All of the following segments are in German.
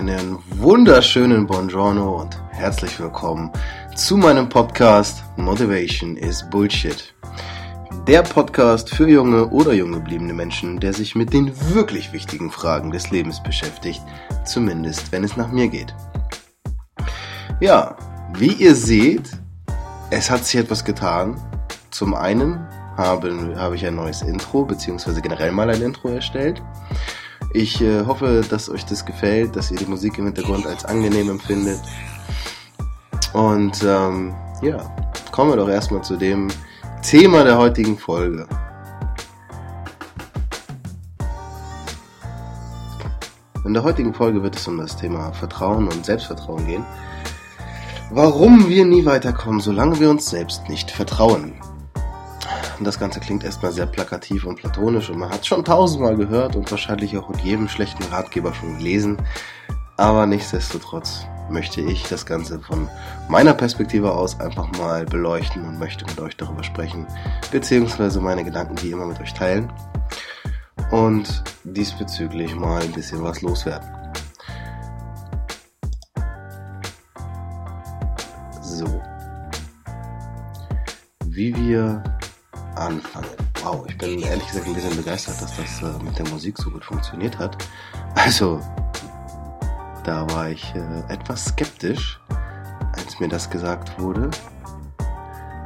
Einen wunderschönen Buongiorno und herzlich willkommen zu meinem Podcast Motivation is Bullshit. Der Podcast für junge oder jung gebliebene Menschen, der sich mit den wirklich wichtigen Fragen des Lebens beschäftigt, zumindest wenn es nach mir geht. Ja, wie ihr seht, es hat sich etwas getan. Zum einen habe, habe ich ein neues Intro, beziehungsweise generell mal ein Intro erstellt. Ich äh, hoffe, dass euch das gefällt, dass ihr die Musik im Hintergrund als angenehm empfindet. Und ähm, ja, kommen wir doch erstmal zu dem Thema der heutigen Folge. In der heutigen Folge wird es um das Thema Vertrauen und Selbstvertrauen gehen. Warum wir nie weiterkommen, solange wir uns selbst nicht vertrauen. Und das Ganze klingt erstmal sehr plakativ und platonisch und man hat schon tausendmal gehört und wahrscheinlich auch in jedem schlechten Ratgeber schon gelesen. Aber nichtsdestotrotz möchte ich das Ganze von meiner Perspektive aus einfach mal beleuchten und möchte mit euch darüber sprechen, beziehungsweise meine Gedanken wie immer mit euch teilen und diesbezüglich mal ein bisschen was loswerden. So. Wie wir anfangen. Wow, ich bin ehrlich gesagt ein bisschen begeistert, dass das äh, mit der Musik so gut funktioniert hat. Also, da war ich äh, etwas skeptisch, als mir das gesagt wurde.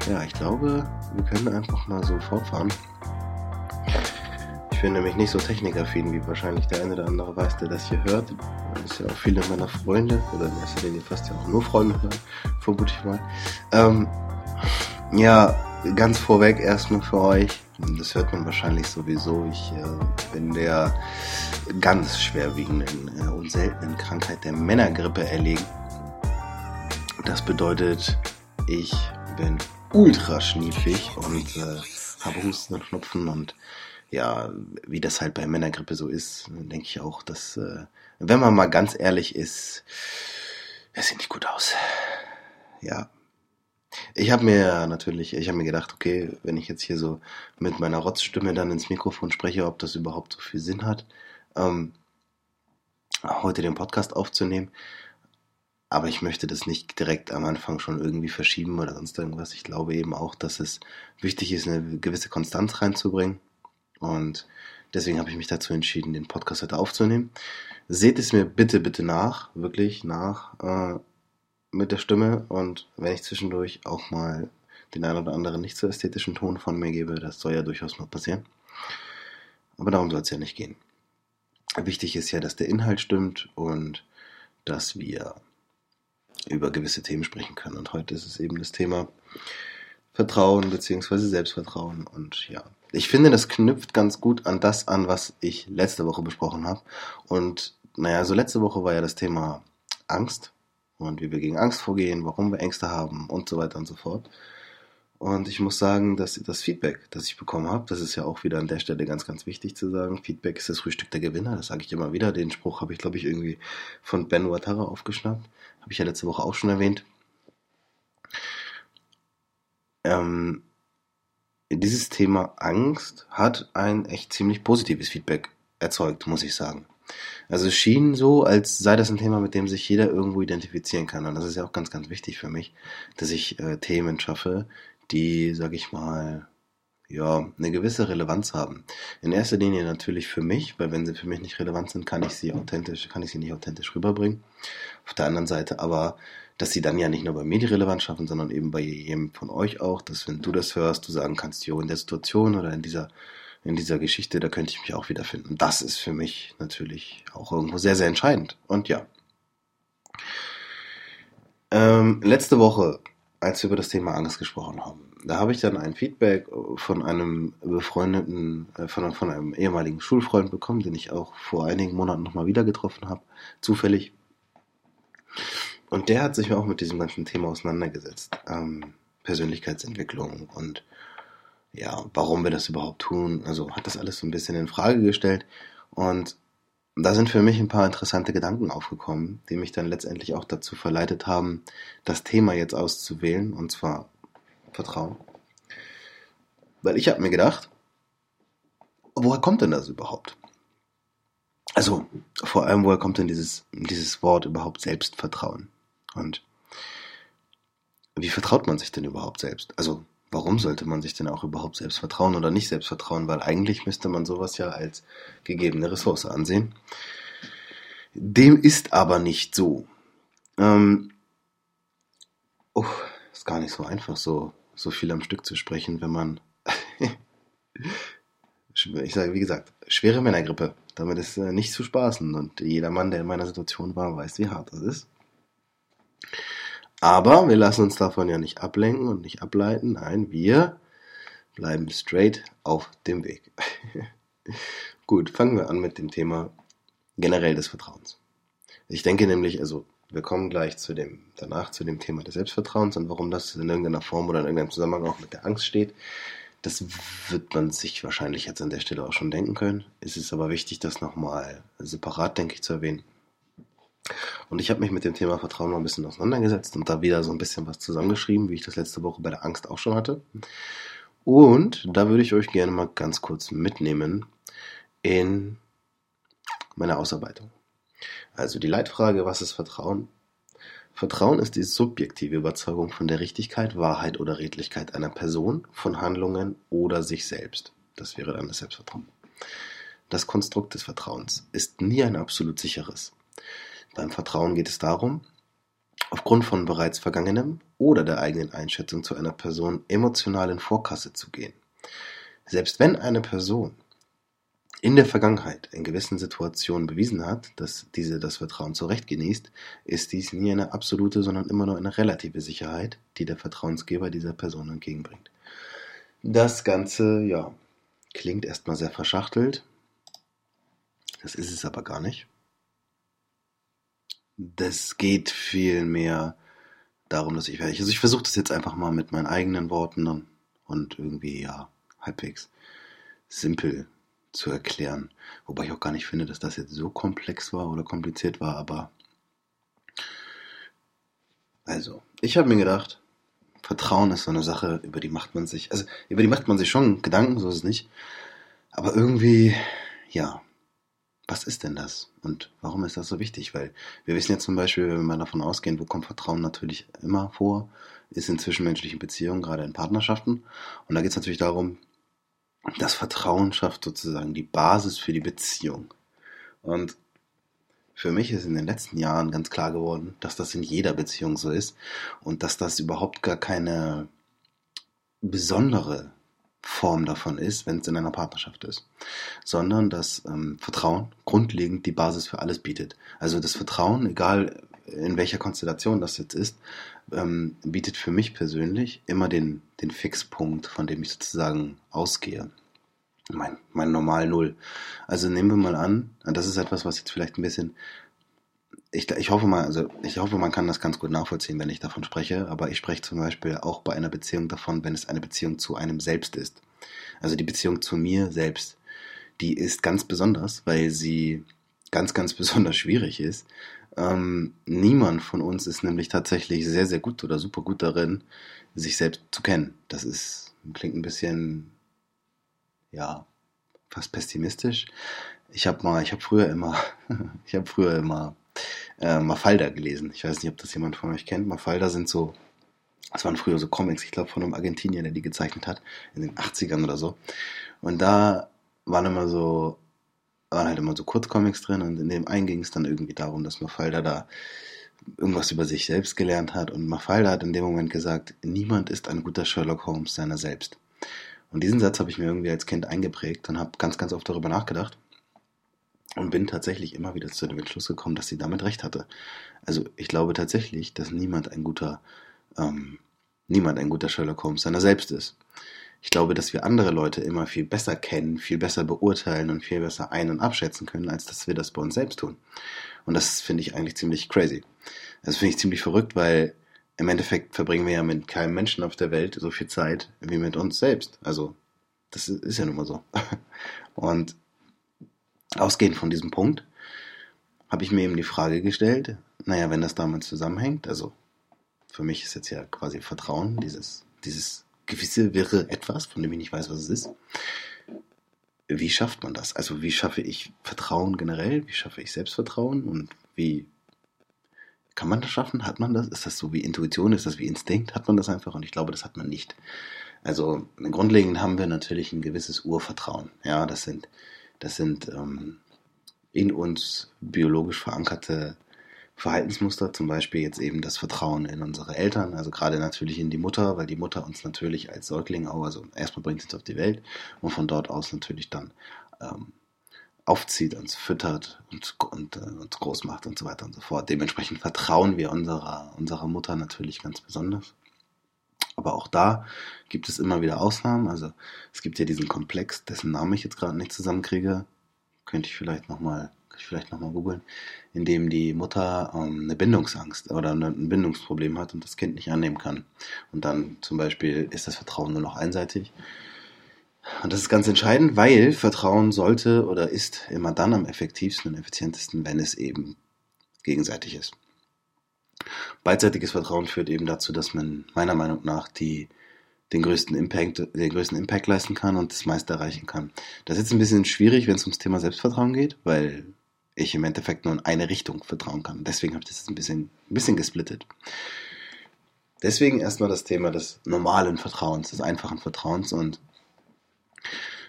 Ja, ich glaube, wir können einfach mal so fortfahren. Ich bin nämlich nicht so technikaffin, wie wahrscheinlich der eine oder andere weiß, der das hier hört. Das ist ja auch viele meiner Freunde, oder in erster Linie fast ja auch nur Freunde hören, vermute ich mal. Ähm, ja, ganz vorweg erstmal für euch. Das hört man wahrscheinlich sowieso. Ich äh, bin der ganz schwerwiegenden äh, und seltenen Krankheit der Männergrippe erlegen. Das bedeutet, ich bin ultra schniefig und äh, habe Husten und Schnupfen und ja, wie das halt bei Männergrippe so ist, denke ich auch, dass, äh, wenn man mal ganz ehrlich ist, es sieht nicht gut aus. Ja, ich habe mir natürlich, ich habe mir gedacht, okay, wenn ich jetzt hier so mit meiner Rotzstimme dann ins Mikrofon spreche, ob das überhaupt so viel Sinn hat, ähm, heute den Podcast aufzunehmen. Aber ich möchte das nicht direkt am Anfang schon irgendwie verschieben oder sonst irgendwas. Ich glaube eben auch, dass es wichtig ist, eine gewisse Konstanz reinzubringen. Und deswegen habe ich mich dazu entschieden, den Podcast heute aufzunehmen. Seht es mir bitte, bitte nach, wirklich nach. Äh, mit der Stimme und wenn ich zwischendurch auch mal den einen oder anderen nicht so ästhetischen Ton von mir gebe, das soll ja durchaus mal passieren. Aber darum soll es ja nicht gehen. Wichtig ist ja, dass der Inhalt stimmt und dass wir über gewisse Themen sprechen können. Und heute ist es eben das Thema Vertrauen bzw. Selbstvertrauen. Und ja, ich finde, das knüpft ganz gut an das an, was ich letzte Woche besprochen habe. Und naja, so letzte Woche war ja das Thema Angst und wie wir gegen Angst vorgehen, warum wir Ängste haben und so weiter und so fort. Und ich muss sagen, dass das Feedback, das ich bekommen habe, das ist ja auch wieder an der Stelle ganz, ganz wichtig zu sagen. Feedback ist das Frühstück der Gewinner, das sage ich immer wieder. Den Spruch habe ich, glaube ich, irgendwie von Ben Watara aufgeschnappt. Habe ich ja letzte Woche auch schon erwähnt. Ähm, dieses Thema Angst hat ein echt ziemlich positives Feedback erzeugt, muss ich sagen. Also es schien so, als sei das ein Thema, mit dem sich jeder irgendwo identifizieren kann. Und das ist ja auch ganz, ganz wichtig für mich, dass ich äh, Themen schaffe, die, sag ich mal, ja, eine gewisse Relevanz haben. In erster Linie natürlich für mich, weil wenn sie für mich nicht relevant sind, kann ich sie authentisch, kann ich sie nicht authentisch rüberbringen. Auf der anderen Seite aber, dass sie dann ja nicht nur bei mir die Relevanz schaffen, sondern eben bei jedem von euch auch, dass wenn du das hörst, du sagen kannst, jo, in der Situation oder in dieser in dieser Geschichte, da könnte ich mich auch wiederfinden. Das ist für mich natürlich auch irgendwo sehr, sehr entscheidend. Und ja. Ähm, letzte Woche, als wir über das Thema Angst gesprochen haben, da habe ich dann ein Feedback von einem befreundeten, äh, von, von einem ehemaligen Schulfreund bekommen, den ich auch vor einigen Monaten nochmal wieder getroffen habe, zufällig. Und der hat sich auch mit diesem ganzen Thema auseinandergesetzt. Ähm, Persönlichkeitsentwicklung und ja, warum wir das überhaupt tun. Also hat das alles so ein bisschen in Frage gestellt. Und da sind für mich ein paar interessante Gedanken aufgekommen, die mich dann letztendlich auch dazu verleitet haben, das Thema jetzt auszuwählen, und zwar Vertrauen. Weil ich habe mir gedacht, woher kommt denn das überhaupt? also vor allem, woher kommt denn dieses, dieses Wort überhaupt Selbstvertrauen? Und wie vertraut man sich denn überhaupt selbst? Also warum sollte man sich denn auch überhaupt selbst vertrauen oder nicht selbst vertrauen? Weil eigentlich müsste man sowas ja als gegebene Ressource ansehen. Dem ist aber nicht so. Ähm, oh, ist gar nicht so einfach, so, so viel am Stück zu sprechen, wenn man. ich sage, wie gesagt, schwere Männergrippe. Damit ist äh, nicht zu spaßen. Und jeder Mann, der in meiner Situation war, weiß, wie hart das ist. Aber wir lassen uns davon ja nicht ablenken und nicht ableiten. Nein, wir bleiben straight auf dem Weg. Gut, fangen wir an mit dem Thema generell des Vertrauens. Ich denke nämlich, also wir kommen gleich zu dem, danach zu dem Thema des Selbstvertrauens und warum das in irgendeiner Form oder in irgendeinem Zusammenhang auch mit der Angst steht. Das wird man sich wahrscheinlich jetzt an der Stelle auch schon denken können. Es ist aber wichtig, das nochmal separat, denke ich, zu erwähnen. Und ich habe mich mit dem Thema Vertrauen noch ein bisschen auseinandergesetzt und da wieder so ein bisschen was zusammengeschrieben, wie ich das letzte Woche bei der Angst auch schon hatte. Und da würde ich euch gerne mal ganz kurz mitnehmen in meine Ausarbeitung. Also die Leitfrage, was ist Vertrauen? Vertrauen ist die subjektive Überzeugung von der Richtigkeit, Wahrheit oder Redlichkeit einer Person, von Handlungen oder sich selbst. Das wäre dann das Selbstvertrauen. Das Konstrukt des Vertrauens ist nie ein absolut sicheres. Beim Vertrauen geht es darum, aufgrund von bereits Vergangenem oder der eigenen Einschätzung zu einer Person emotional in Vorkasse zu gehen. Selbst wenn eine Person in der Vergangenheit in gewissen Situationen bewiesen hat, dass diese das Vertrauen zu Recht genießt, ist dies nie eine absolute, sondern immer nur eine relative Sicherheit, die der Vertrauensgeber dieser Person entgegenbringt. Das Ganze, ja, klingt erstmal sehr verschachtelt. Das ist es aber gar nicht. Das geht viel mehr darum, dass ich, also ich versuche das jetzt einfach mal mit meinen eigenen Worten und irgendwie, ja, halbwegs simpel zu erklären. Wobei ich auch gar nicht finde, dass das jetzt so komplex war oder kompliziert war, aber also, ich habe mir gedacht, Vertrauen ist so eine Sache, über die macht man sich, also über die macht man sich schon Gedanken, so ist es nicht. Aber irgendwie, ja, was ist denn das? Und warum ist das so wichtig? Weil wir wissen ja zum Beispiel, wenn wir davon ausgehen, wo kommt Vertrauen natürlich immer vor, ist in zwischenmenschlichen Beziehungen, gerade in Partnerschaften. Und da geht es natürlich darum, das Vertrauen schafft sozusagen die Basis für die Beziehung. Und für mich ist in den letzten Jahren ganz klar geworden, dass das in jeder Beziehung so ist und dass das überhaupt gar keine besondere Form davon ist, wenn es in einer Partnerschaft ist, sondern dass ähm, Vertrauen grundlegend die Basis für alles bietet. Also das Vertrauen, egal in welcher Konstellation das jetzt ist, ähm, bietet für mich persönlich immer den, den Fixpunkt, von dem ich sozusagen ausgehe. Mein, mein Normal Null. Also nehmen wir mal an, das ist etwas, was jetzt vielleicht ein bisschen ich, ich hoffe mal, also ich hoffe, man kann das ganz gut nachvollziehen, wenn ich davon spreche, aber ich spreche zum Beispiel auch bei einer Beziehung davon, wenn es eine Beziehung zu einem selbst ist. Also die Beziehung zu mir selbst, die ist ganz besonders, weil sie ganz, ganz besonders schwierig ist. Ähm, niemand von uns ist nämlich tatsächlich sehr, sehr gut oder super gut darin, sich selbst zu kennen. Das ist, klingt ein bisschen, ja, fast pessimistisch. Ich habe mal, ich habe früher immer, ich habe früher immer äh, Mafalda gelesen. Ich weiß nicht, ob das jemand von euch kennt. Mafalda sind so, das waren früher so Comics, ich glaube von einem Argentinier, der die gezeichnet hat, in den 80ern oder so. Und da waren immer so, waren halt immer so Kurzcomics drin und in dem einen ging es dann irgendwie darum, dass Mafalda da irgendwas über sich selbst gelernt hat und Mafalda hat in dem Moment gesagt, niemand ist ein guter Sherlock Holmes seiner selbst. Und diesen Satz habe ich mir irgendwie als Kind eingeprägt und habe ganz, ganz oft darüber nachgedacht und bin tatsächlich immer wieder zu dem Entschluss gekommen, dass sie damit recht hatte. Also ich glaube tatsächlich, dass niemand ein guter, ähm, niemand ein guter Sherlock Holmes seiner selbst ist. Ich glaube, dass wir andere Leute immer viel besser kennen, viel besser beurteilen und viel besser ein- und abschätzen können, als dass wir das bei uns selbst tun. Und das finde ich eigentlich ziemlich crazy. Das finde ich ziemlich verrückt, weil im Endeffekt verbringen wir ja mit keinem Menschen auf der Welt so viel Zeit wie mit uns selbst. Also, das ist ja nun mal so. Und Ausgehend von diesem Punkt habe ich mir eben die Frage gestellt, naja, wenn das damit zusammenhängt, also für mich ist jetzt ja quasi Vertrauen, dieses, dieses gewisse wirre Etwas, von dem ich nicht weiß, was es ist. wie schafft man das? Also wie schaffe ich Vertrauen generell? Wie schaffe ich Selbstvertrauen? Und wie kann man das schaffen? Hat man das? Ist das so wie Intuition? Ist das wie Instinkt? Hat man das einfach? Und ich glaube, das hat man nicht. Also grundlegend haben wir natürlich ein gewisses Urvertrauen. Ja, das sind, das sind ähm, in uns biologisch verankerte Verhaltensmuster, zum Beispiel jetzt eben das Vertrauen in unsere Eltern, also gerade natürlich in die Mutter, weil die Mutter uns natürlich als Säugling auch, also erstmal bringt uns auf die Welt und von dort aus natürlich dann ähm, aufzieht, uns füttert und, und äh, uns groß macht und so weiter und so fort. Dementsprechend vertrauen wir unserer, unserer Mutter natürlich ganz besonders. Aber auch da gibt es immer wieder Ausnahmen. Also es gibt ja diesen Komplex, dessen Namen ich jetzt gerade nicht zusammenkriege. Könnte ich vielleicht nochmal ich vielleicht nochmal googeln, in dem die Mutter ähm, eine Bindungsangst oder ein Bindungsproblem hat und das Kind nicht annehmen kann. Und dann zum Beispiel ist das Vertrauen nur noch einseitig. Und das ist ganz entscheidend, weil Vertrauen sollte oder ist immer dann am effektivsten und effizientesten, wenn es eben gegenseitig ist. Beidseitiges Vertrauen führt eben dazu, dass man meiner Meinung nach die, den, größten Impact, den größten Impact leisten kann und das meiste erreichen kann. Das ist jetzt ein bisschen schwierig, wenn es ums Thema Selbstvertrauen geht, weil ich im Endeffekt nur in eine Richtung vertrauen kann. Deswegen habe ich das jetzt ein bisschen, ein bisschen gesplittet. Deswegen erstmal das Thema des normalen Vertrauens, des einfachen Vertrauens und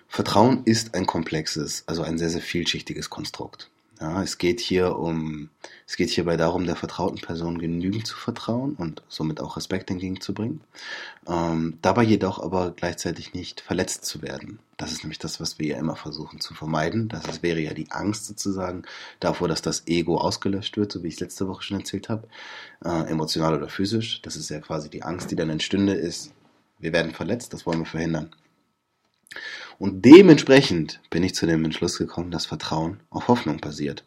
Vertrauen ist ein komplexes, also ein sehr, sehr vielschichtiges Konstrukt. Ja, es geht hier um, es geht hierbei darum, der vertrauten Person genügend zu vertrauen und somit auch Respekt entgegenzubringen. Ähm, dabei jedoch aber gleichzeitig nicht verletzt zu werden. Das ist nämlich das, was wir ja immer versuchen zu vermeiden. Das ist, wäre ja die Angst sozusagen davor, dass das Ego ausgelöscht wird, so wie ich es letzte Woche schon erzählt habe, äh, emotional oder physisch. Das ist ja quasi die Angst, die dann entstünde, ist, wir werden verletzt, das wollen wir verhindern. Und dementsprechend bin ich zu dem Entschluss gekommen, dass Vertrauen auf Hoffnung basiert.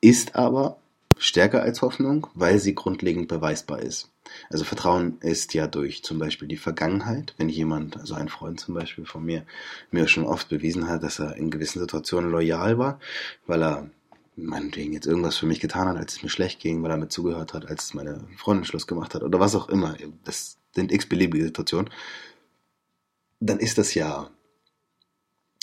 Ist aber stärker als Hoffnung, weil sie grundlegend beweisbar ist. Also Vertrauen ist ja durch zum Beispiel die Vergangenheit, wenn jemand, also ein Freund zum Beispiel von mir, mir schon oft bewiesen hat, dass er in gewissen Situationen loyal war, weil er meinetwegen jetzt irgendwas für mich getan hat, als es mir schlecht ging, weil er mir zugehört hat, als meine Freundin Schluss gemacht hat oder was auch immer. Das sind x-beliebige Situationen. Dann ist das ja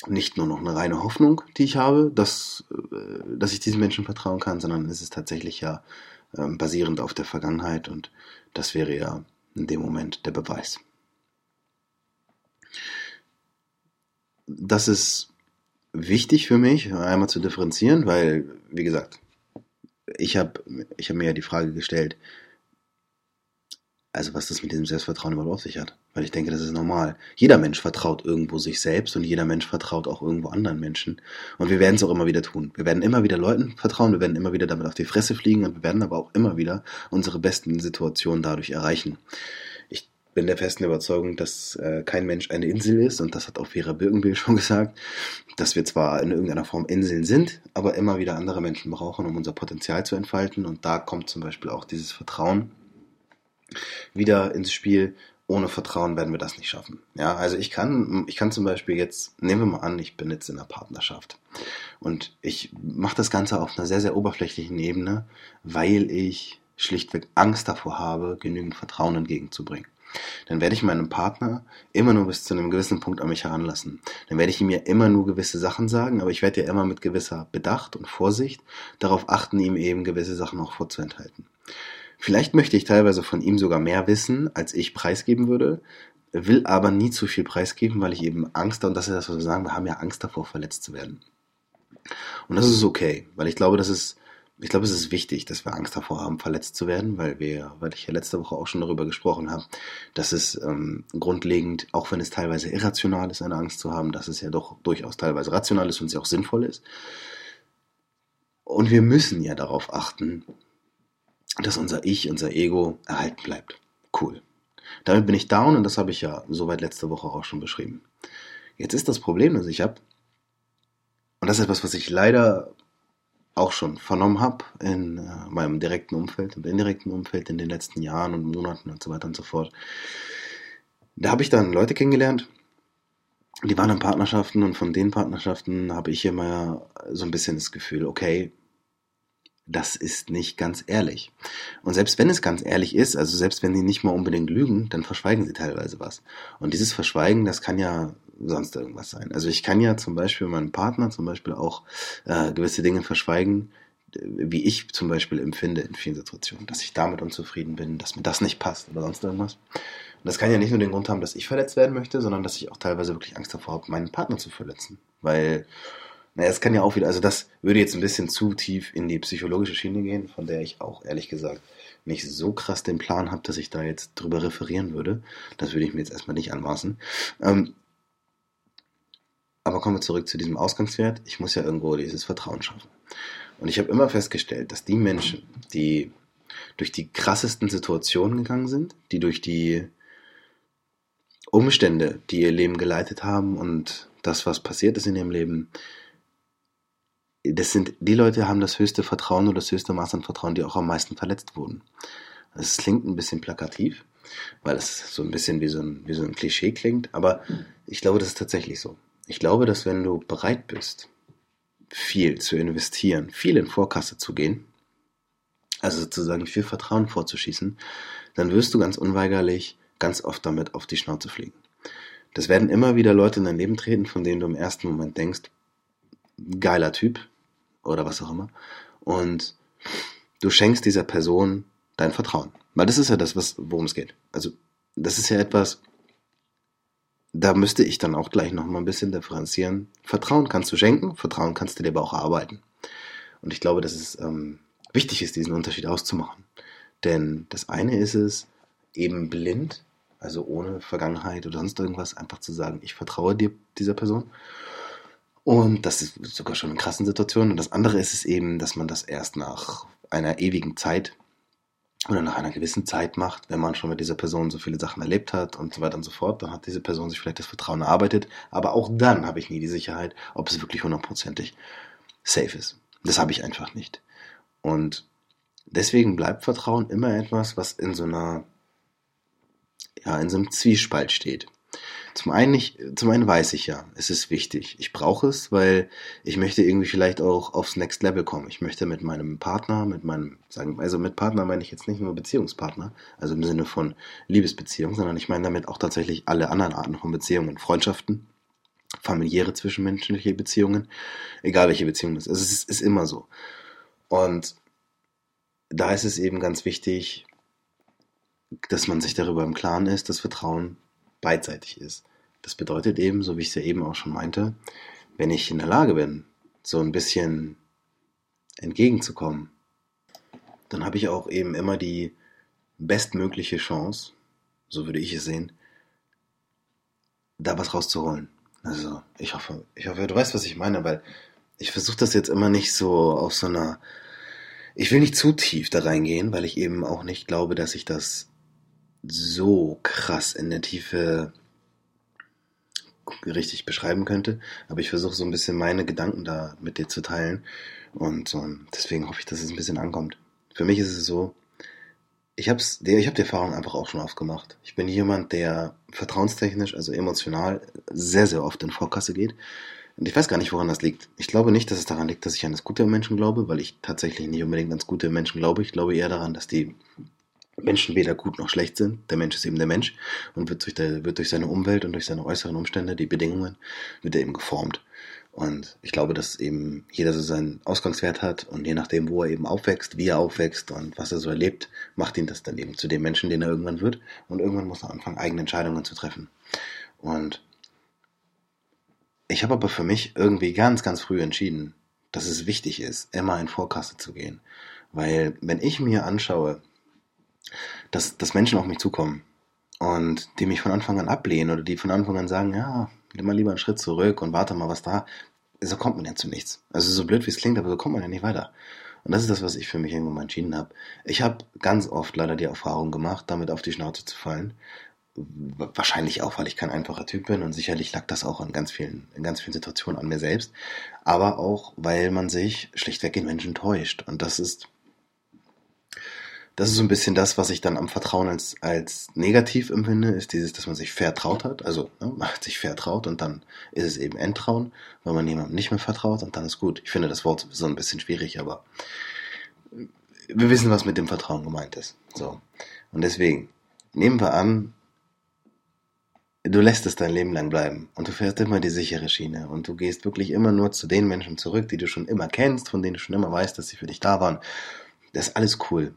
nicht nur noch eine reine Hoffnung, die ich habe, dass, äh, dass ich diesen Menschen vertrauen kann, sondern es ist tatsächlich ja ähm, basierend auf der Vergangenheit und das wäre ja in dem Moment der Beweis. Das ist wichtig für mich, einmal zu differenzieren, weil, wie gesagt, ich habe ich hab mir ja die Frage gestellt, also was das mit diesem Selbstvertrauen überhaupt auf sich hat. Weil ich denke, das ist normal. Jeder Mensch vertraut irgendwo sich selbst und jeder Mensch vertraut auch irgendwo anderen Menschen. Und wir werden es auch immer wieder tun. Wir werden immer wieder Leuten vertrauen, wir werden immer wieder damit auf die Fresse fliegen und wir werden aber auch immer wieder unsere besten Situationen dadurch erreichen. Ich bin der festen Überzeugung, dass äh, kein Mensch eine Insel ist und das hat auch Vera Birkenbill schon gesagt, dass wir zwar in irgendeiner Form Inseln sind, aber immer wieder andere Menschen brauchen, um unser Potenzial zu entfalten und da kommt zum Beispiel auch dieses Vertrauen wieder ins Spiel. Ohne Vertrauen werden wir das nicht schaffen. Ja, also ich kann, ich kann zum Beispiel jetzt, nehmen wir mal an, ich bin jetzt in einer Partnerschaft und ich mache das Ganze auf einer sehr, sehr oberflächlichen Ebene, weil ich schlichtweg Angst davor habe, genügend Vertrauen entgegenzubringen. Dann werde ich meinem Partner immer nur bis zu einem gewissen Punkt an mich heranlassen. Dann werde ich ihm ja immer nur gewisse Sachen sagen, aber ich werde ja immer mit gewisser Bedacht und Vorsicht darauf achten, ihm eben gewisse Sachen auch vorzuenthalten. Vielleicht möchte ich teilweise von ihm sogar mehr wissen, als ich preisgeben würde, will aber nie zu viel preisgeben, weil ich eben Angst habe, und das ist das, was wir sagen, wir haben ja Angst davor, verletzt zu werden. Und das ist okay, weil ich glaube, das ist, ich glaube, es ist wichtig, dass wir Angst davor haben, verletzt zu werden, weil wir, weil ich ja letzte Woche auch schon darüber gesprochen habe, dass es ähm, grundlegend, auch wenn es teilweise irrational ist, eine Angst zu haben, dass es ja doch durchaus teilweise rational ist und sie auch sinnvoll ist. Und wir müssen ja darauf achten, dass unser Ich, unser Ego erhalten bleibt. Cool. Damit bin ich down und das habe ich ja soweit letzte Woche auch schon beschrieben. Jetzt ist das Problem, dass ich habe, und das ist etwas, was ich leider auch schon vernommen habe in äh, meinem direkten Umfeld und indirekten Umfeld in den letzten Jahren und Monaten und so weiter und so fort. Da habe ich dann Leute kennengelernt, die waren in Partnerschaften und von den Partnerschaften habe ich immer so ein bisschen das Gefühl, okay, das ist nicht ganz ehrlich. Und selbst wenn es ganz ehrlich ist, also selbst wenn die nicht mal unbedingt lügen, dann verschweigen sie teilweise was. Und dieses Verschweigen, das kann ja sonst irgendwas sein. Also ich kann ja zum Beispiel meinem Partner zum Beispiel auch äh, gewisse Dinge verschweigen, wie ich zum Beispiel empfinde in vielen Situationen, dass ich damit unzufrieden bin, dass mir das nicht passt oder sonst irgendwas. Und das kann ja nicht nur den Grund haben, dass ich verletzt werden möchte, sondern dass ich auch teilweise wirklich Angst davor habe, meinen Partner zu verletzen. Weil, naja, es kann ja auch wieder, also das würde jetzt ein bisschen zu tief in die psychologische Schiene gehen, von der ich auch ehrlich gesagt nicht so krass den Plan habe, dass ich da jetzt drüber referieren würde. Das würde ich mir jetzt erstmal nicht anmaßen. Ähm, aber kommen wir zurück zu diesem Ausgangswert. Ich muss ja irgendwo dieses Vertrauen schaffen. Und ich habe immer festgestellt, dass die Menschen, die durch die krassesten Situationen gegangen sind, die durch die Umstände, die ihr Leben geleitet haben und das, was passiert ist in ihrem Leben, das sind, die Leute haben das höchste Vertrauen oder das höchste Maß an Vertrauen, die auch am meisten verletzt wurden. Das klingt ein bisschen plakativ, weil es so ein bisschen wie so ein, wie so ein Klischee klingt, aber ich glaube, das ist tatsächlich so. Ich glaube, dass wenn du bereit bist, viel zu investieren, viel in Vorkasse zu gehen, also sozusagen viel Vertrauen vorzuschießen, dann wirst du ganz unweigerlich ganz oft damit auf die Schnauze fliegen. Das werden immer wieder Leute in dein Leben treten, von denen du im ersten Moment denkst, geiler Typ oder was auch immer. Und du schenkst dieser Person dein Vertrauen. Weil das ist ja das, worum es geht. Also, das ist ja etwas, da müsste ich dann auch gleich noch mal ein bisschen differenzieren. Vertrauen kannst du schenken, Vertrauen kannst du dir aber auch erarbeiten. Und ich glaube, dass es ähm, wichtig ist, diesen Unterschied auszumachen. Denn das eine ist es, eben blind, also ohne Vergangenheit oder sonst irgendwas, einfach zu sagen, ich vertraue dir, dieser Person. Und das ist sogar schon in krassen Situationen. Und das andere ist es eben, dass man das erst nach einer ewigen Zeit oder nach einer gewissen Zeit macht, wenn man schon mit dieser Person so viele Sachen erlebt hat und so weiter und so fort, dann hat diese Person sich vielleicht das Vertrauen erarbeitet, aber auch dann habe ich nie die Sicherheit, ob es wirklich hundertprozentig safe ist. Das habe ich einfach nicht. Und deswegen bleibt Vertrauen immer etwas, was in so einer, ja, in so einem Zwiespalt steht. Zum einen, ich, zum einen weiß ich ja, es ist wichtig. Ich brauche es, weil ich möchte irgendwie vielleicht auch aufs Next Level kommen. Ich möchte mit meinem Partner, mit meinem, sagen, also mit Partner meine ich jetzt nicht nur Beziehungspartner, also im Sinne von Liebesbeziehung, sondern ich meine damit auch tatsächlich alle anderen Arten von Beziehungen, Freundschaften, familiäre zwischenmenschliche Beziehungen, egal welche Beziehung das ist. Also es ist, ist immer so. Und da ist es eben ganz wichtig, dass man sich darüber im Klaren ist, dass Vertrauen beidseitig ist. Das bedeutet eben, so wie ich es ja eben auch schon meinte, wenn ich in der Lage bin, so ein bisschen entgegenzukommen, dann habe ich auch eben immer die bestmögliche Chance, so würde ich es sehen, da was rauszuholen. Also ich hoffe, ich hoffe, du weißt, was ich meine, weil ich versuche das jetzt immer nicht so auf so einer. Ich will nicht zu tief da reingehen, weil ich eben auch nicht glaube, dass ich das so krass in der Tiefe richtig beschreiben könnte. Aber ich versuche so ein bisschen meine Gedanken da mit dir zu teilen. Und ähm, deswegen hoffe ich, dass es ein bisschen ankommt. Für mich ist es so, ich habe ich hab die Erfahrung einfach auch schon oft gemacht. Ich bin jemand, der vertrauenstechnisch, also emotional, sehr, sehr oft in Vorkasse geht. Und ich weiß gar nicht, woran das liegt. Ich glaube nicht, dass es daran liegt, dass ich an das Gute im Menschen glaube, weil ich tatsächlich nicht unbedingt ans Gute im Menschen glaube. Ich glaube eher daran, dass die Menschen weder gut noch schlecht sind. Der Mensch ist eben der Mensch und wird durch, der, wird durch seine Umwelt und durch seine äußeren Umstände, die Bedingungen, wird er eben geformt. Und ich glaube, dass eben jeder so seinen Ausgangswert hat und je nachdem, wo er eben aufwächst, wie er aufwächst und was er so erlebt, macht ihn das dann eben zu dem Menschen, den er irgendwann wird. Und irgendwann muss er anfangen, eigene Entscheidungen zu treffen. Und ich habe aber für mich irgendwie ganz, ganz früh entschieden, dass es wichtig ist, immer in Vorkasse zu gehen. Weil wenn ich mir anschaue, dass, dass Menschen auf mich zukommen und die mich von Anfang an ablehnen oder die von Anfang an sagen, ja, nimm mal lieber einen Schritt zurück und warte mal, was da, so kommt man ja zu nichts. Also so blöd wie es klingt, aber so kommt man ja nicht weiter. Und das ist das, was ich für mich irgendwann mal entschieden habe. Ich habe ganz oft leider die Erfahrung gemacht, damit auf die Schnauze zu fallen. Wahrscheinlich auch, weil ich kein einfacher Typ bin und sicherlich lag das auch in ganz vielen, in ganz vielen Situationen an mir selbst. Aber auch, weil man sich schlichtweg in Menschen täuscht. Und das ist das ist so ein bisschen das, was ich dann am Vertrauen als, als negativ empfinde, ist dieses, dass man sich vertraut hat. Also ne, man hat sich vertraut und dann ist es eben Enttrauen, weil man jemandem nicht mehr vertraut und dann ist gut. Ich finde das Wort so ein bisschen schwierig, aber wir wissen, was mit dem Vertrauen gemeint ist. So. Und deswegen nehmen wir an, du lässt es dein Leben lang bleiben und du fährst immer die sichere Schiene und du gehst wirklich immer nur zu den Menschen zurück, die du schon immer kennst, von denen du schon immer weißt, dass sie für dich da waren. Das ist alles cool.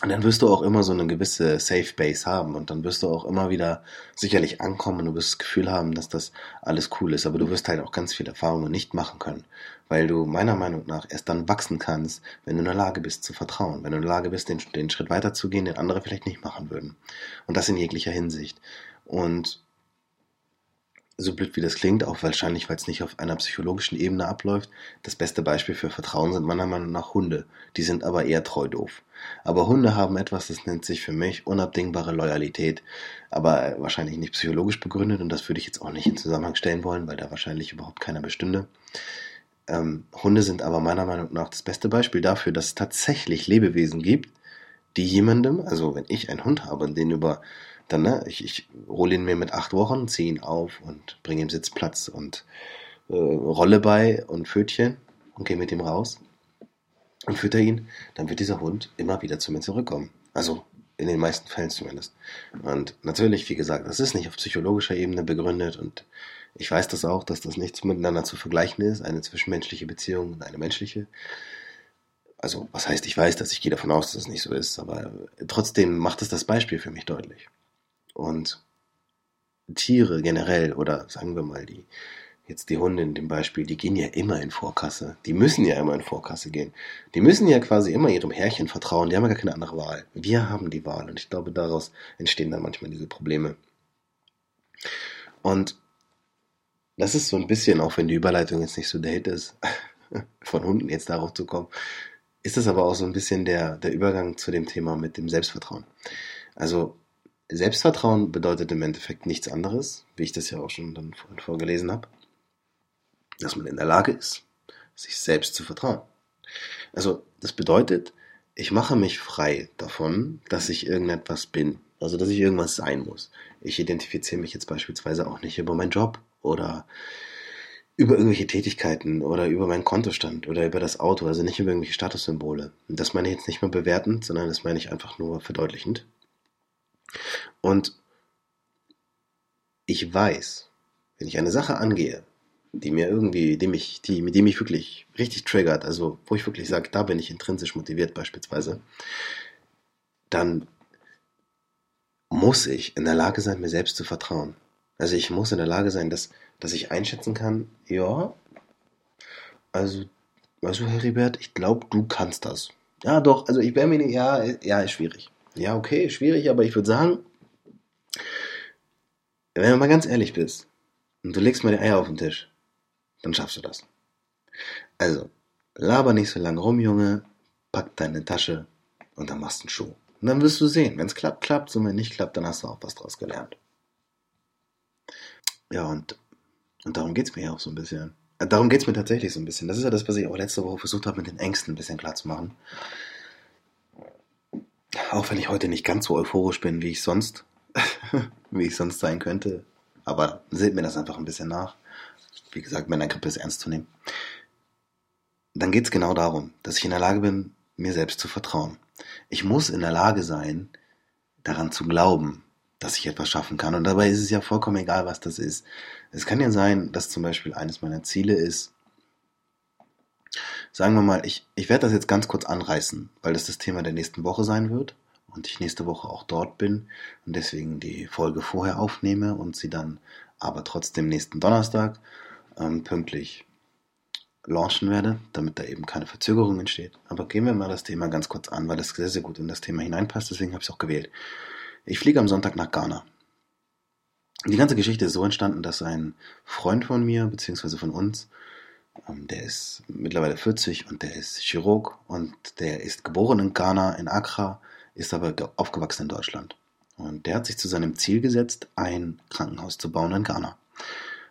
Und dann wirst du auch immer so eine gewisse Safe Base haben und dann wirst du auch immer wieder sicherlich ankommen und du wirst das Gefühl haben, dass das alles cool ist, aber du wirst halt auch ganz viele Erfahrungen nicht machen können, weil du meiner Meinung nach erst dann wachsen kannst, wenn du in der Lage bist zu vertrauen, wenn du in der Lage bist, den, den Schritt weiterzugehen, den andere vielleicht nicht machen würden. Und das in jeglicher Hinsicht. Und so blöd wie das klingt, auch wahrscheinlich, weil es nicht auf einer psychologischen Ebene abläuft, das beste Beispiel für Vertrauen sind meiner Meinung nach Hunde. Die sind aber eher treu doof. Aber Hunde haben etwas, das nennt sich für mich unabdingbare Loyalität, aber wahrscheinlich nicht psychologisch begründet und das würde ich jetzt auch nicht in Zusammenhang stellen wollen, weil da wahrscheinlich überhaupt keiner bestünde. Ähm, Hunde sind aber meiner Meinung nach das beste Beispiel dafür, dass es tatsächlich Lebewesen gibt, die jemandem, also wenn ich einen Hund habe, den über dann, ne, ich, ich hole ihn mir mit acht Wochen, ziehe ihn auf und bringe ihm Sitzplatz und äh, Rolle bei und Pfötchen und gehe mit ihm raus und fütter ihn, dann wird dieser Hund immer wieder zu mir zurückkommen. Also in den meisten Fällen zumindest. Und natürlich, wie gesagt, das ist nicht auf psychologischer Ebene begründet und ich weiß das auch, dass das nichts miteinander zu vergleichen ist, eine zwischenmenschliche Beziehung und eine menschliche. Also, was heißt, ich weiß dass ich gehe davon aus, dass es nicht so ist, aber trotzdem macht es das Beispiel für mich deutlich. Und Tiere generell, oder sagen wir mal, die, jetzt die Hunde in dem Beispiel, die gehen ja immer in Vorkasse. Die müssen ja immer in Vorkasse gehen. Die müssen ja quasi immer ihrem Herrchen vertrauen. Die haben ja gar keine andere Wahl. Wir haben die Wahl. Und ich glaube, daraus entstehen dann manchmal diese Probleme. Und das ist so ein bisschen, auch wenn die Überleitung jetzt nicht so der Hit ist, von Hunden jetzt darauf zu kommen, ist das aber auch so ein bisschen der, der Übergang zu dem Thema mit dem Selbstvertrauen. Also Selbstvertrauen bedeutet im Endeffekt nichts anderes, wie ich das ja auch schon dann vorhin vorgelesen habe, dass man in der Lage ist, sich selbst zu vertrauen. Also das bedeutet, ich mache mich frei davon, dass ich irgendetwas bin, also dass ich irgendwas sein muss. Ich identifiziere mich jetzt beispielsweise auch nicht über meinen Job oder über irgendwelche Tätigkeiten oder über meinen Kontostand oder über das Auto, also nicht über irgendwelche Statussymbole. Und das meine ich jetzt nicht mehr bewertend, sondern das meine ich einfach nur verdeutlichend. Und ich weiß, wenn ich eine Sache angehe, die mir irgendwie, die mich, die, die mich wirklich richtig triggert, also wo ich wirklich sage, da bin ich intrinsisch motiviert beispielsweise, dann muss ich in der Lage sein, mir selbst zu vertrauen. Also ich muss in der Lage sein, dass, dass ich einschätzen kann, ja, also, also Heribert, ich glaube, du kannst das. Ja, doch, also ich wäre mir nicht, ja, ja, ist schwierig. Ja, okay, schwierig, aber ich würde sagen, wenn du mal ganz ehrlich bist und du legst mal die Eier auf den Tisch, dann schaffst du das. Also, laber nicht so lange rum, Junge, pack deine Tasche und dann machst du einen Schuh. Und dann wirst du sehen, wenn es klappt, klappt und wenn nicht klappt, dann hast du auch was draus gelernt. Ja, und, und darum geht's mir ja auch so ein bisschen. Äh, darum geht's mir tatsächlich so ein bisschen. Das ist ja das, was ich auch letzte Woche versucht habe, mit den Ängsten ein bisschen klar zu machen. Auch wenn ich heute nicht ganz so euphorisch bin, wie ich sonst, wie ich sonst sein könnte. Aber seht mir das einfach ein bisschen nach. Wie gesagt, meine Grippe ist ernst zu nehmen. Dann geht es genau darum, dass ich in der Lage bin, mir selbst zu vertrauen. Ich muss in der Lage sein, daran zu glauben, dass ich etwas schaffen kann. Und dabei ist es ja vollkommen egal, was das ist. Es kann ja sein, dass zum Beispiel eines meiner Ziele ist, sagen wir mal, ich, ich werde das jetzt ganz kurz anreißen, weil das das Thema der nächsten Woche sein wird und ich nächste Woche auch dort bin und deswegen die Folge vorher aufnehme und sie dann aber trotzdem nächsten Donnerstag ähm, pünktlich launchen werde, damit da eben keine Verzögerung entsteht. Aber gehen wir mal das Thema ganz kurz an, weil das sehr, sehr gut in das Thema hineinpasst, deswegen habe ich es auch gewählt. Ich fliege am Sonntag nach Ghana. Die ganze Geschichte ist so entstanden, dass ein Freund von mir, beziehungsweise von uns, der ist mittlerweile 40 und der ist Chirurg und der ist geboren in Ghana, in Accra, ist aber aufgewachsen in Deutschland. Und der hat sich zu seinem Ziel gesetzt, ein Krankenhaus zu bauen in Ghana.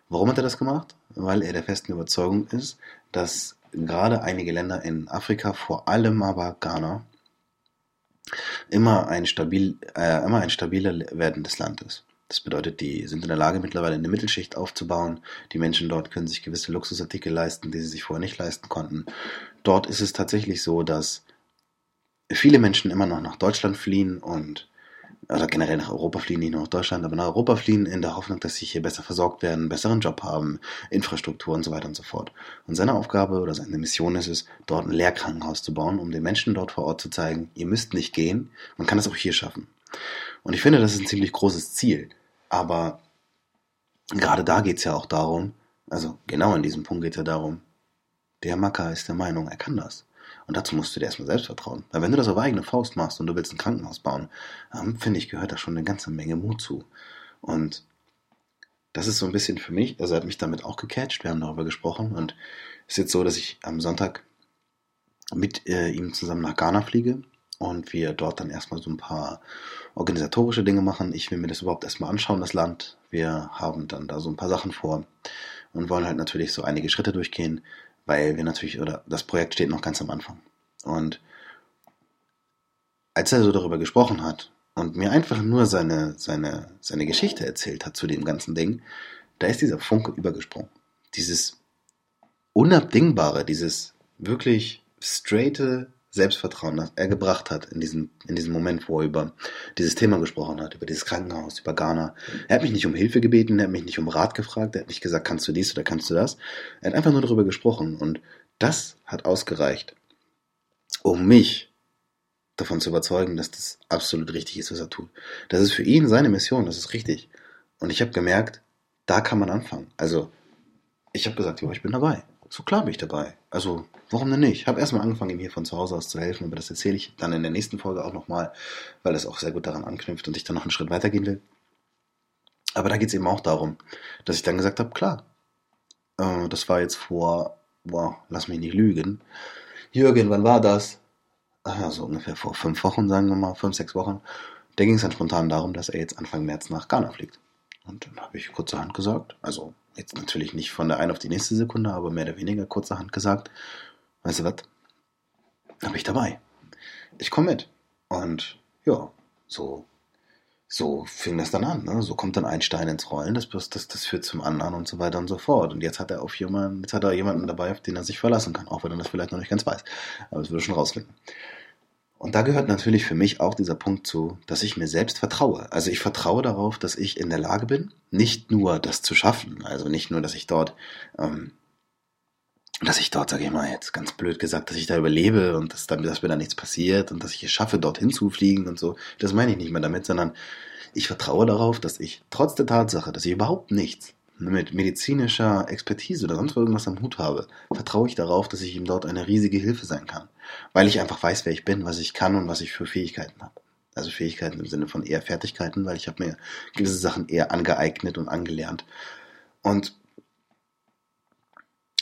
Warum hat er das gemacht? Weil er der festen Überzeugung ist, dass gerade einige Länder in Afrika, vor allem aber Ghana, immer ein, stabil, äh, immer ein stabiler werdendes Land ist. Das bedeutet, die sind in der Lage, mittlerweile eine Mittelschicht aufzubauen. Die Menschen dort können sich gewisse Luxusartikel leisten, die sie sich vorher nicht leisten konnten. Dort ist es tatsächlich so, dass viele Menschen immer noch nach Deutschland fliehen und oder generell nach Europa fliehen, nicht nur nach Deutschland, aber nach Europa fliehen in der Hoffnung, dass sie hier besser versorgt werden, einen besseren Job haben, Infrastruktur und so weiter und so fort. Und seine Aufgabe oder seine Mission ist es, dort ein Lehrkrankenhaus zu bauen, um den Menschen dort vor Ort zu zeigen, ihr müsst nicht gehen, man kann es auch hier schaffen. Und ich finde, das ist ein ziemlich großes Ziel. Aber gerade da geht es ja auch darum, also genau in diesem Punkt geht es ja darum, der Macker ist der Meinung, er kann das. Und dazu musst du dir erstmal selbst vertrauen. Weil wenn du das auf eigene Faust machst und du willst ein Krankenhaus bauen, ähm, finde ich, gehört da schon eine ganze Menge Mut zu. Und das ist so ein bisschen für mich, also er hat mich damit auch gecatcht, wir haben darüber gesprochen und es ist jetzt so, dass ich am Sonntag mit äh, ihm zusammen nach Ghana fliege und wir dort dann erstmal so ein paar organisatorische Dinge machen. Ich will mir das überhaupt erstmal anschauen, das Land. Wir haben dann da so ein paar Sachen vor und wollen halt natürlich so einige Schritte durchgehen, weil wir natürlich, oder das Projekt steht noch ganz am Anfang. Und als er so darüber gesprochen hat und mir einfach nur seine, seine, seine Geschichte erzählt hat zu dem ganzen Ding, da ist dieser Funke übergesprungen. Dieses Unabdingbare, dieses wirklich straighte Selbstvertrauen, das er gebracht hat in diesem, in diesem Moment, wo er über dieses Thema gesprochen hat, über dieses Krankenhaus, über Ghana. Er hat mich nicht um Hilfe gebeten, er hat mich nicht um Rat gefragt, er hat nicht gesagt, kannst du dies oder kannst du das. Er hat einfach nur darüber gesprochen und das hat ausgereicht, um mich davon zu überzeugen, dass das absolut richtig ist, was er tut. Das ist für ihn seine Mission, das ist richtig. Und ich habe gemerkt, da kann man anfangen. Also, ich habe gesagt, jo, ich bin dabei. So klar bin ich dabei. Also, warum denn nicht? Ich habe erstmal angefangen, ihm hier von zu Hause aus zu helfen, aber das erzähle ich dann in der nächsten Folge auch nochmal, weil das auch sehr gut daran anknüpft und ich dann noch einen Schritt weitergehen will. Aber da geht es eben auch darum, dass ich dann gesagt habe, klar, äh, das war jetzt vor, boah, lass mich nicht lügen. Jürgen, wann war das? Ach ja, so ungefähr vor fünf Wochen, sagen wir mal, fünf, sechs Wochen. Da ging es dann spontan darum, dass er jetzt Anfang März nach Ghana fliegt. Und dann habe ich kurzerhand gesagt, also jetzt natürlich nicht von der einen auf die nächste Sekunde, aber mehr oder weniger kurzerhand gesagt, weißt du was, bin ich dabei. Ich komme mit. Und ja, so, so fing das dann an. Ne? So kommt dann ein Stein ins Rollen, das, das, das führt zum anderen und so weiter und so fort. Und jetzt hat er auf jemanden, jetzt hat er jemanden dabei, auf den er sich verlassen kann, auch wenn er das vielleicht noch nicht ganz weiß. Aber es würde schon rausfinden. Und da gehört natürlich für mich auch dieser Punkt zu, dass ich mir selbst vertraue. Also ich vertraue darauf, dass ich in der Lage bin, nicht nur das zu schaffen, also nicht nur, dass ich dort, ähm, dass ich dort, sage ich mal jetzt ganz blöd gesagt, dass ich da überlebe und dass, dann, dass mir da nichts passiert und dass ich es schaffe, dorthin zu fliegen und so. Das meine ich nicht mehr damit, sondern ich vertraue darauf, dass ich trotz der Tatsache, dass ich überhaupt nichts mit medizinischer Expertise oder sonst irgendwas am Hut habe, vertraue ich darauf, dass ich ihm dort eine riesige Hilfe sein kann. Weil ich einfach weiß, wer ich bin, was ich kann und was ich für Fähigkeiten habe. Also Fähigkeiten im Sinne von eher Fertigkeiten, weil ich habe mir gewisse Sachen eher angeeignet und angelernt. Und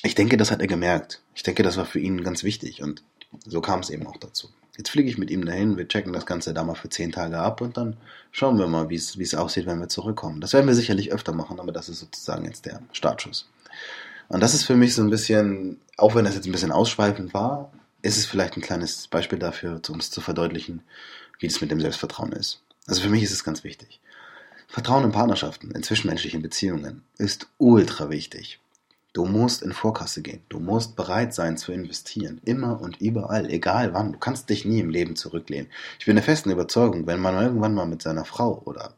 ich denke, das hat er gemerkt. Ich denke, das war für ihn ganz wichtig und so kam es eben auch dazu. Jetzt fliege ich mit ihm dahin, wir checken das Ganze da mal für zehn Tage ab und dann schauen wir mal, wie es aussieht, wenn wir zurückkommen. Das werden wir sicherlich öfter machen, aber das ist sozusagen jetzt der Startschuss. Und das ist für mich so ein bisschen, auch wenn das jetzt ein bisschen ausschweifend war, ist es vielleicht ein kleines Beispiel dafür, um es zu verdeutlichen, wie das mit dem Selbstvertrauen ist. Also für mich ist es ganz wichtig. Vertrauen in Partnerschaften, in zwischenmenschlichen Beziehungen ist ultra wichtig. Du musst in Vorkasse gehen. Du musst bereit sein zu investieren. Immer und überall, egal wann. Du kannst dich nie im Leben zurücklehnen. Ich bin der festen Überzeugung, wenn man irgendwann mal mit seiner Frau oder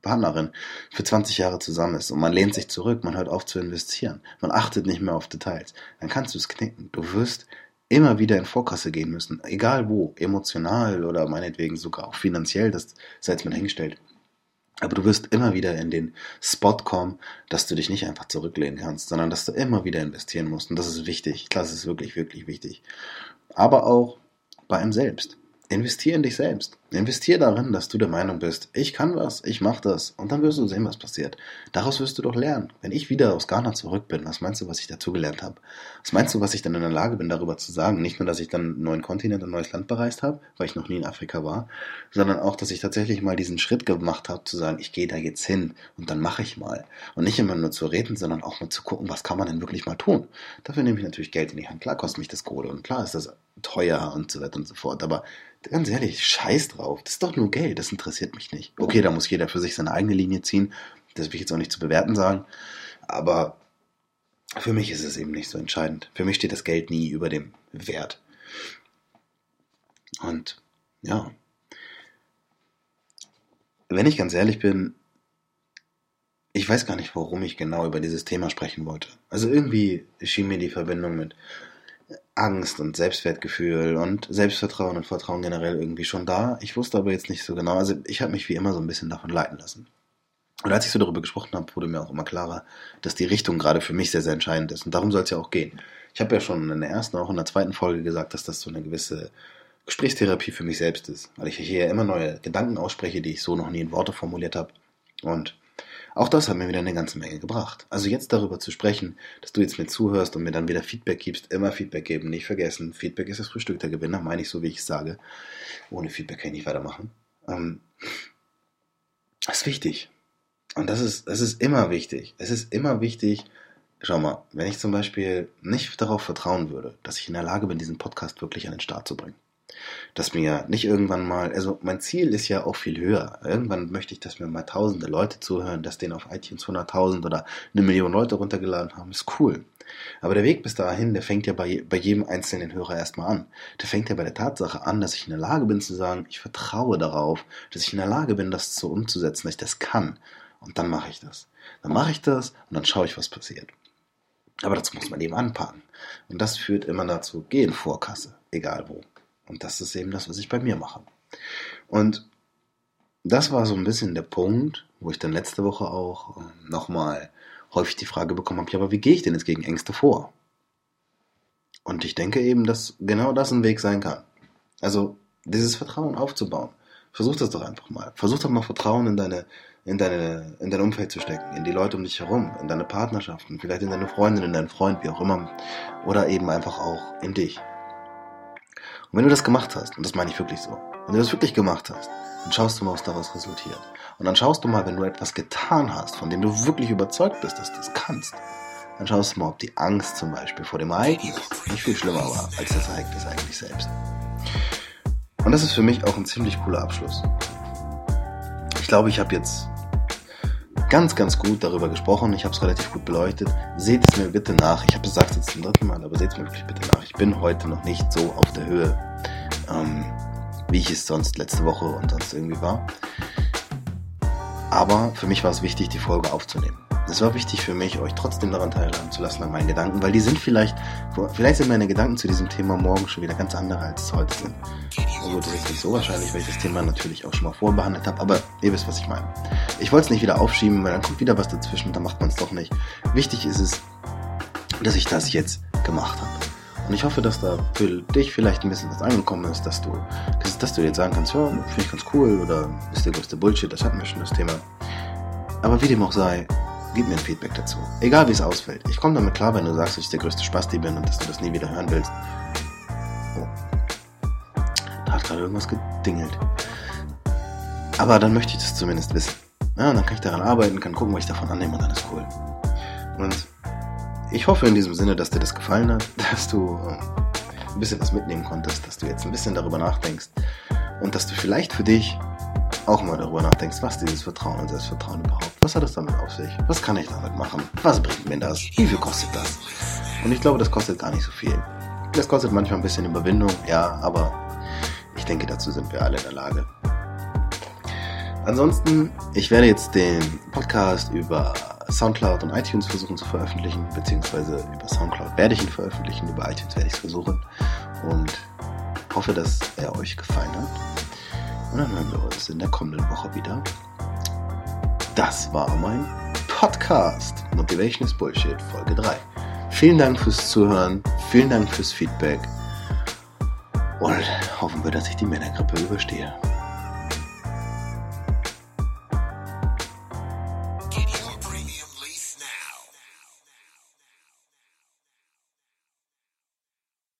Partnerin für 20 Jahre zusammen ist und man lehnt sich zurück, man hört auf zu investieren, man achtet nicht mehr auf Details, dann kannst du es knicken. Du wirst immer wieder in Vorkasse gehen müssen, egal wo, emotional oder meinetwegen sogar auch finanziell, das sei jetzt mal hingestellt. Aber du wirst immer wieder in den Spot kommen, dass du dich nicht einfach zurücklehnen kannst, sondern dass du immer wieder investieren musst. Und das ist wichtig. Das ist wirklich, wirklich wichtig. Aber auch bei einem selbst. Investier in dich selbst. Investier darin, dass du der Meinung bist, ich kann was, ich mach das. Und dann wirst du sehen, was passiert. Daraus wirst du doch lernen. Wenn ich wieder aus Ghana zurück bin, was meinst du, was ich dazugelernt habe? Was meinst du, was ich dann in der Lage bin, darüber zu sagen? Nicht nur, dass ich dann einen neuen Kontinent, ein neues Land bereist habe, weil ich noch nie in Afrika war, sondern auch, dass ich tatsächlich mal diesen Schritt gemacht habe, zu sagen, ich gehe da jetzt hin und dann mache ich mal. Und nicht immer nur zu reden, sondern auch mal zu gucken, was kann man denn wirklich mal tun. Dafür nehme ich natürlich Geld in die Hand. Klar kostet mich das Kohle und klar ist das teuer und so weiter und so fort. Aber ganz ehrlich, scheiß drauf. Das ist doch nur Geld, das interessiert mich nicht. Okay, da muss jeder für sich seine eigene Linie ziehen. Das will ich jetzt auch nicht zu bewerten sagen. Aber für mich ist es eben nicht so entscheidend. Für mich steht das Geld nie über dem Wert. Und ja. wenn ich ganz ehrlich bin, ich weiß gar nicht, warum ich genau über dieses Thema sprechen wollte. Also irgendwie schien mir die Verbindung mit Angst und Selbstwertgefühl und Selbstvertrauen und Vertrauen generell irgendwie schon da. Ich wusste aber jetzt nicht so genau. Also ich habe mich wie immer so ein bisschen davon leiten lassen. Und als ich so darüber gesprochen habe, wurde mir auch immer klarer, dass die Richtung gerade für mich sehr, sehr entscheidend ist. Und darum soll es ja auch gehen. Ich habe ja schon in der ersten, auch in der zweiten Folge gesagt, dass das so eine gewisse Gesprächstherapie für mich selbst ist. Weil ich hier immer neue Gedanken ausspreche, die ich so noch nie in Worte formuliert habe. Und auch das hat mir wieder eine ganze Menge gebracht. Also jetzt darüber zu sprechen, dass du jetzt mir zuhörst und mir dann wieder Feedback gibst, immer Feedback geben, nicht vergessen. Feedback ist das Frühstück der Gewinner, meine ich so, wie ich es sage. Ohne Feedback kann ich nicht weitermachen. Ähm, das ist wichtig. Und das ist, das ist immer wichtig. Es ist immer wichtig, schau mal, wenn ich zum Beispiel nicht darauf vertrauen würde, dass ich in der Lage bin, diesen Podcast wirklich an den Start zu bringen. Dass mir nicht irgendwann mal, also mein Ziel ist ja auch viel höher. Irgendwann möchte ich, dass mir mal tausende Leute zuhören, dass denen auf iTunes 100.000 oder eine Million Leute runtergeladen haben, ist cool. Aber der Weg bis dahin, der fängt ja bei, bei jedem einzelnen Hörer erstmal an. Der fängt ja bei der Tatsache an, dass ich in der Lage bin zu sagen, ich vertraue darauf, dass ich in der Lage bin, das so umzusetzen, dass ich das kann. Und dann mache ich das. Dann mache ich das und dann schaue ich, was passiert. Aber dazu muss man eben anpacken. Und das führt immer dazu, geh in Vorkasse, egal wo. Und das ist eben das, was ich bei mir mache. Und das war so ein bisschen der Punkt, wo ich dann letzte Woche auch ähm, nochmal häufig die Frage bekommen habe, ja, aber wie gehe ich denn jetzt gegen Ängste vor? Und ich denke eben, dass genau das ein Weg sein kann. Also dieses Vertrauen aufzubauen. Versuch das doch einfach mal. Versuch doch mal Vertrauen in deine, in deine, in dein Umfeld zu stecken, in die Leute um dich herum, in deine Partnerschaften, vielleicht in deine Freundin, in deinen Freund, wie auch immer. Oder eben einfach auch in dich. Und wenn du das gemacht hast, und das meine ich wirklich so, wenn du das wirklich gemacht hast, dann schaust du mal, was daraus resultiert. Und dann schaust du mal, wenn du etwas getan hast, von dem du wirklich überzeugt bist, dass du es kannst, dann schaust du mal, ob die Angst zum Beispiel vor dem Ereignis nicht viel schlimmer war als das Ereignis eigentlich selbst. Und das ist für mich auch ein ziemlich cooler Abschluss. Ich glaube, ich habe jetzt ganz, ganz gut darüber gesprochen. Ich habe es relativ gut beleuchtet. Seht es mir bitte nach. Ich habe es gesagt jetzt zum dritten Mal, aber seht es mir wirklich bitte nach. Ich bin heute noch nicht so auf der Höhe, ähm, wie ich es sonst letzte Woche und sonst irgendwie war. Aber für mich war es wichtig, die Folge aufzunehmen. Es war wichtig für mich, euch trotzdem daran teilhaben zu lassen an meinen Gedanken, weil die sind vielleicht, vielleicht sind meine Gedanken zu diesem Thema morgen schon wieder ganz andere, als es heute sind. Und gut, das ist nicht so wahrscheinlich, weil ich das Thema natürlich auch schon mal vorbehandelt habe, aber ihr wisst, was ich meine. Ich wollte es nicht wieder aufschieben, weil dann kommt wieder was dazwischen, dann macht man es doch nicht. Wichtig ist es, dass ich das jetzt gemacht habe. Und ich hoffe, dass da für dich vielleicht ein bisschen was angekommen ist, dass du, dass du jetzt sagen kannst, ja, finde ich ganz cool oder ist der größte Bullshit, das hatten wir schon das Thema. Aber wie dem auch sei, gib mir ein Feedback dazu. Egal wie es ausfällt. Ich komme damit klar, wenn du sagst, dass ich der größte Spasti bin und dass du das nie wieder hören willst. Oh. Da hat gerade irgendwas gedingelt. Aber dann möchte ich das zumindest wissen. Ja, dann kann ich daran arbeiten, kann gucken, was ich davon annehme und dann ist cool. Und ich hoffe in diesem Sinne, dass dir das gefallen hat, dass du ähm, ein bisschen was mitnehmen konntest, dass du jetzt ein bisschen darüber nachdenkst und dass du vielleicht für dich auch mal darüber nachdenkst, was dieses Vertrauen und Selbstvertrauen überhaupt, was hat es damit auf sich? Was kann ich damit machen? Was bringt mir das? Wie viel kostet das? Und ich glaube, das kostet gar nicht so viel. Das kostet manchmal ein bisschen Überwindung, ja, aber ich denke, dazu sind wir alle in der Lage. Ansonsten, ich werde jetzt den Podcast über Soundcloud und iTunes versuchen zu veröffentlichen, beziehungsweise über Soundcloud werde ich ihn veröffentlichen, über iTunes werde ich es versuchen und hoffe, dass er euch gefallen hat. Und dann hören wir uns in der kommenden Woche wieder. Das war mein Podcast Motivation is Bullshit Folge 3. Vielen Dank fürs Zuhören, vielen Dank fürs Feedback und hoffen wir, dass ich die Männergrippe überstehe.